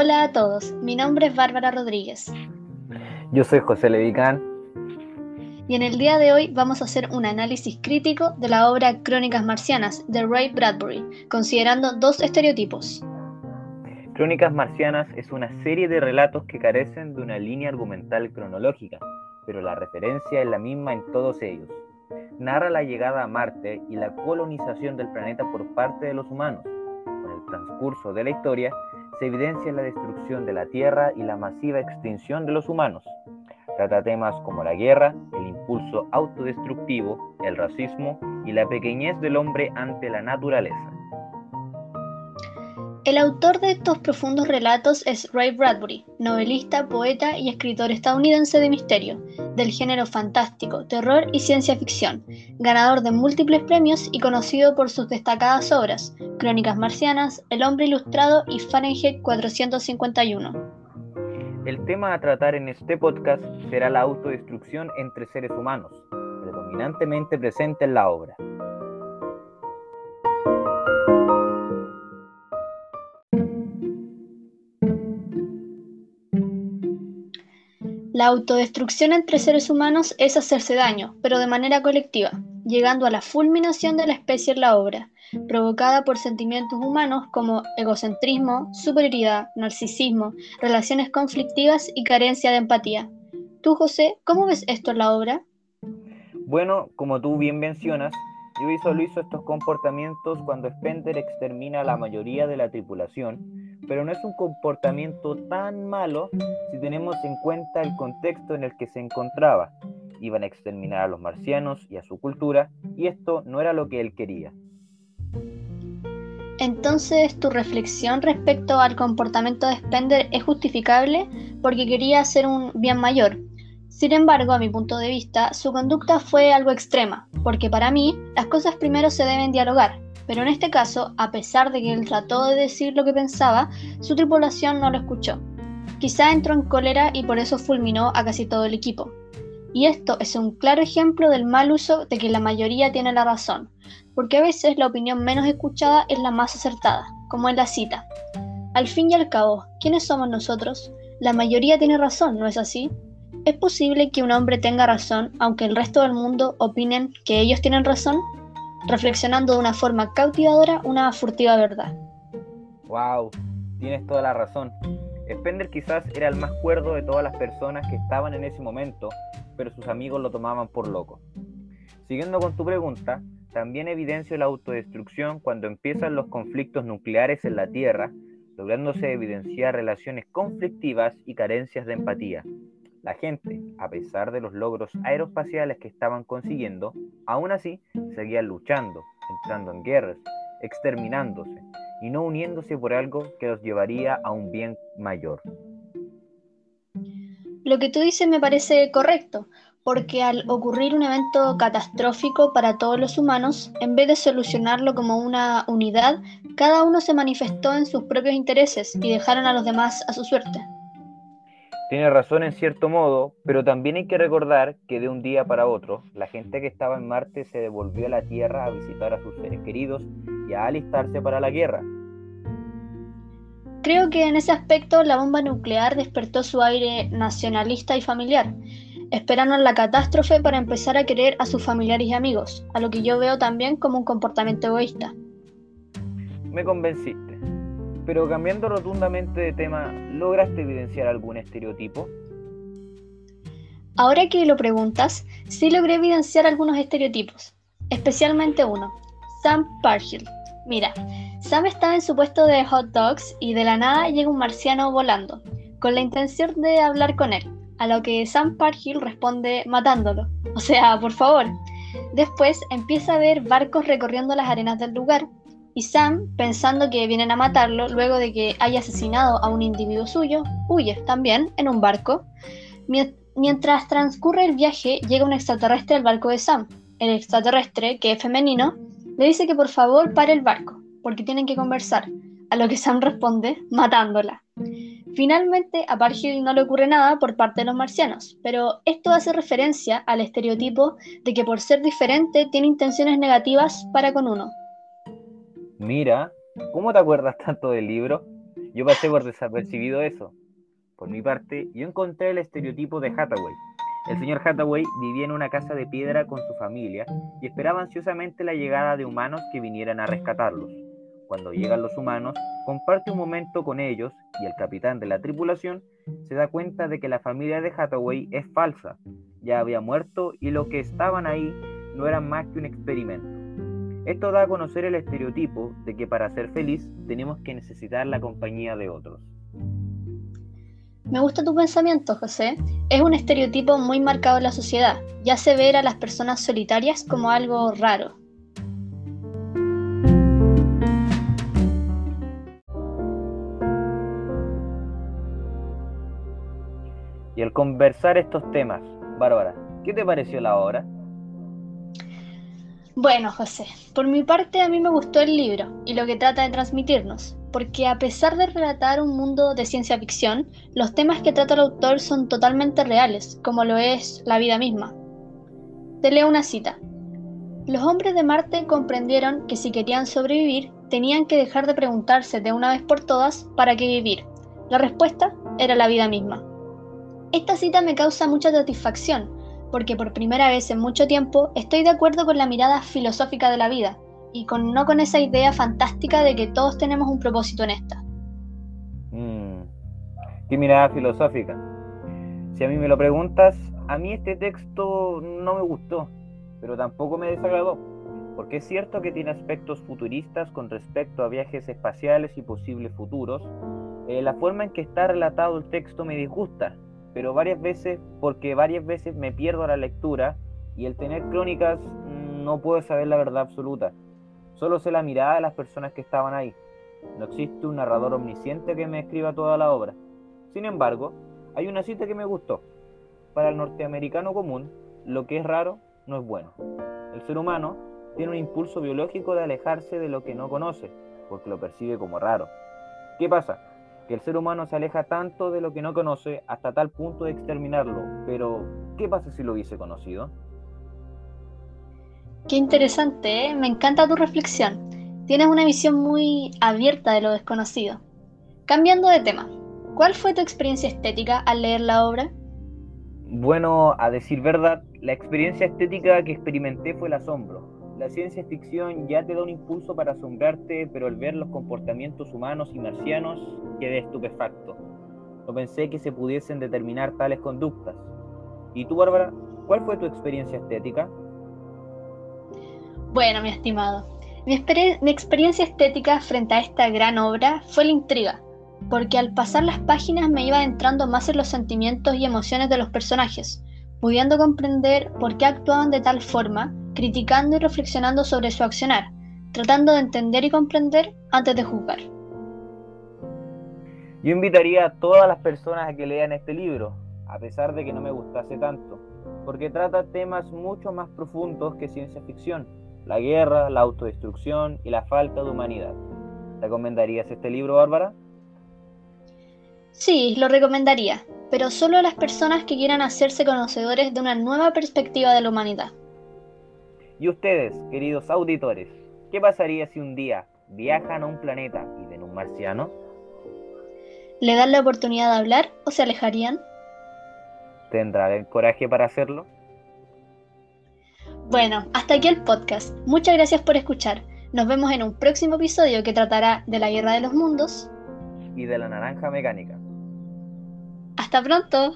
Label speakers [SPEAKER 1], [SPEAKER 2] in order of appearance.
[SPEAKER 1] Hola a todos, mi nombre es Bárbara Rodríguez.
[SPEAKER 2] Yo soy José Levicán.
[SPEAKER 1] Y en el día de hoy vamos a hacer un análisis crítico de la obra Crónicas Marcianas de Ray Bradbury, considerando dos estereotipos.
[SPEAKER 2] Crónicas Marcianas es una serie de relatos que carecen de una línea argumental cronológica, pero la referencia es la misma en todos ellos. Narra la llegada a Marte y la colonización del planeta por parte de los humanos. Con el transcurso de la historia, se evidencia la destrucción de la Tierra y la masiva extinción de los humanos. Trata temas como la guerra, el impulso autodestructivo, el racismo y la pequeñez del hombre ante la naturaleza.
[SPEAKER 1] El autor de estos profundos relatos es Ray Bradbury, novelista, poeta y escritor estadounidense de misterio, del género fantástico, terror y ciencia ficción, ganador de múltiples premios y conocido por sus destacadas obras, Crónicas Marcianas, El Hombre Ilustrado y Fahrenheit 451.
[SPEAKER 2] El tema a tratar en este podcast será la autodestrucción entre seres humanos, predominantemente presente en la obra.
[SPEAKER 1] La autodestrucción entre seres humanos es hacerse daño, pero de manera colectiva, llegando a la fulminación de la especie en la obra, provocada por sentimientos humanos como egocentrismo, superioridad, narcisismo, relaciones conflictivas y carencia de empatía. Tú, José, ¿cómo ves esto en la obra?
[SPEAKER 2] Bueno, como tú bien mencionas, yo visualizo estos comportamientos cuando Spender extermina a la mayoría de la tripulación pero no es un comportamiento tan malo si tenemos en cuenta el contexto en el que se encontraba. Iban a exterminar a los marcianos y a su cultura, y esto no era lo que él quería.
[SPEAKER 1] Entonces, tu reflexión respecto al comportamiento de Spender es justificable porque quería hacer un bien mayor. Sin embargo, a mi punto de vista, su conducta fue algo extrema, porque para mí las cosas primero se deben dialogar, pero en este caso, a pesar de que él trató de decir lo que pensaba, su tripulación no lo escuchó. Quizá entró en cólera y por eso fulminó a casi todo el equipo. Y esto es un claro ejemplo del mal uso de que la mayoría tiene la razón, porque a veces la opinión menos escuchada es la más acertada, como en la cita. Al fin y al cabo, ¿quiénes somos nosotros? La mayoría tiene razón, ¿no es así? ¿Es posible que un hombre tenga razón aunque el resto del mundo opinen que ellos tienen razón? Reflexionando de una forma cautivadora una furtiva verdad.
[SPEAKER 2] ¡Wow! Tienes toda la razón. Spender quizás era el más cuerdo de todas las personas que estaban en ese momento, pero sus amigos lo tomaban por loco. Siguiendo con tu pregunta, también evidencio la autodestrucción cuando empiezan los conflictos nucleares en la Tierra, lográndose evidenciar relaciones conflictivas y carencias de empatía. La gente, a pesar de los logros aeroespaciales que estaban consiguiendo, aún así seguían luchando, entrando en guerras, exterminándose y no uniéndose por algo que los llevaría a un bien mayor.
[SPEAKER 1] Lo que tú dices me parece correcto, porque al ocurrir un evento catastrófico para todos los humanos, en vez de solucionarlo como una unidad, cada uno se manifestó en sus propios intereses y dejaron a los demás a su suerte.
[SPEAKER 2] Tiene razón en cierto modo, pero también hay que recordar que de un día para otro, la gente que estaba en Marte se devolvió a la Tierra a visitar a sus seres queridos y a alistarse para la guerra.
[SPEAKER 1] Creo que en ese aspecto la bomba nuclear despertó su aire nacionalista y familiar. Esperaron la catástrofe para empezar a querer a sus familiares y amigos, a lo que yo veo también como un comportamiento egoísta.
[SPEAKER 2] Me convenciste. Pero cambiando rotundamente de tema, ¿lograste evidenciar algún estereotipo?
[SPEAKER 1] Ahora que lo preguntas, sí logré evidenciar algunos estereotipos, especialmente uno, Sam Parhill. Mira, Sam estaba en su puesto de hot dogs y de la nada llega un marciano volando, con la intención de hablar con él, a lo que Sam Parhill responde matándolo. O sea, por favor. Después empieza a ver barcos recorriendo las arenas del lugar y Sam, pensando que vienen a matarlo luego de que haya asesinado a un individuo suyo, huye también en un barco. Mientras transcurre el viaje, llega un extraterrestre al barco de Sam. El extraterrestre, que es femenino, le dice que por favor pare el barco, porque tienen que conversar, a lo que Sam responde matándola. Finalmente, a Parhill no le ocurre nada por parte de los marcianos, pero esto hace referencia al estereotipo de que por ser diferente tiene intenciones negativas para con uno,
[SPEAKER 2] Mira, ¿cómo te acuerdas tanto del libro? Yo pasé por desapercibido eso. Por mi parte, yo encontré el estereotipo de Hathaway. El señor Hathaway vivía en una casa de piedra con su familia y esperaba ansiosamente la llegada de humanos que vinieran a rescatarlos. Cuando llegan los humanos, comparte un momento con ellos y el capitán de la tripulación se da cuenta de que la familia de Hathaway es falsa, ya había muerto y lo que estaban ahí no eran más que un experimento. Esto da a conocer el estereotipo de que para ser feliz tenemos que necesitar la compañía de otros.
[SPEAKER 1] Me gusta tu pensamiento, José. Es un estereotipo muy marcado en la sociedad. Ya se ver a las personas solitarias como algo raro.
[SPEAKER 2] Y al conversar estos temas, Bárbara, ¿qué te pareció la obra?
[SPEAKER 1] Bueno, José, por mi parte a mí me gustó el libro y lo que trata de transmitirnos, porque a pesar de relatar un mundo de ciencia ficción, los temas que trata el autor son totalmente reales, como lo es la vida misma. Te leo una cita. Los hombres de Marte comprendieron que si querían sobrevivir, tenían que dejar de preguntarse de una vez por todas para qué vivir. La respuesta era la vida misma. Esta cita me causa mucha satisfacción, porque por primera vez en mucho tiempo estoy de acuerdo con la mirada filosófica de la vida, y con, no con esa idea fantástica de que todos tenemos un propósito en esta.
[SPEAKER 2] Mm, ¿Qué mirada filosófica? Si a mí me lo preguntas, a mí este texto no me gustó, pero tampoco me desagradó, porque es cierto que tiene aspectos futuristas con respecto a viajes espaciales y posibles futuros. Eh, la forma en que está relatado el texto me disgusta, pero varias veces, porque varias veces me pierdo la lectura y el tener crónicas mm, no puedo saber la verdad absoluta. Solo sé la mirada de las personas que estaban ahí. No existe un narrador omnisciente que me escriba toda la obra. Sin embargo, hay una cita que me gustó. Para el norteamericano común, lo que es raro no es bueno. El ser humano tiene un impulso biológico de alejarse de lo que no conoce, porque lo percibe como raro. ¿Qué pasa? Que el ser humano se aleja tanto de lo que no conoce hasta tal punto de exterminarlo. Pero, ¿qué pasa si lo hubiese conocido?
[SPEAKER 1] Qué interesante, ¿eh? me encanta tu reflexión. Tienes una visión muy abierta de lo desconocido. Cambiando de tema, ¿cuál fue tu experiencia estética al leer la obra?
[SPEAKER 2] Bueno, a decir verdad, la experiencia estética que experimenté fue el asombro la ciencia ficción ya te da un impulso para asombrarte, pero al ver los comportamientos humanos y marcianos quedé estupefacto. No pensé que se pudiesen determinar tales conductas. ¿Y tú, Bárbara, cuál fue tu experiencia estética?
[SPEAKER 1] Bueno, mi estimado, mi, mi experiencia estética frente a esta gran obra fue la intriga, porque al pasar las páginas me iba entrando más en los sentimientos y emociones de los personajes, pudiendo comprender por qué actuaban de tal forma criticando y reflexionando sobre su accionar, tratando de entender y comprender antes de juzgar.
[SPEAKER 2] Yo invitaría a todas las personas a que lean este libro, a pesar de que no me gustase tanto, porque trata temas mucho más profundos que ciencia ficción, la guerra, la autodestrucción y la falta de humanidad. ¿Recomendarías este libro, Bárbara?
[SPEAKER 1] Sí, lo recomendaría, pero solo a las personas que quieran hacerse conocedores de una nueva perspectiva de la humanidad.
[SPEAKER 2] Y ustedes, queridos auditores, ¿qué pasaría si un día viajan a un planeta y ven un marciano?
[SPEAKER 1] ¿Le dan la oportunidad de hablar o se alejarían?
[SPEAKER 2] ¿Tendrán el coraje para hacerlo?
[SPEAKER 1] Bueno, hasta aquí el podcast. Muchas gracias por escuchar. Nos vemos en un próximo episodio que tratará de la Guerra de los Mundos
[SPEAKER 2] y de la Naranja Mecánica.
[SPEAKER 1] Hasta pronto.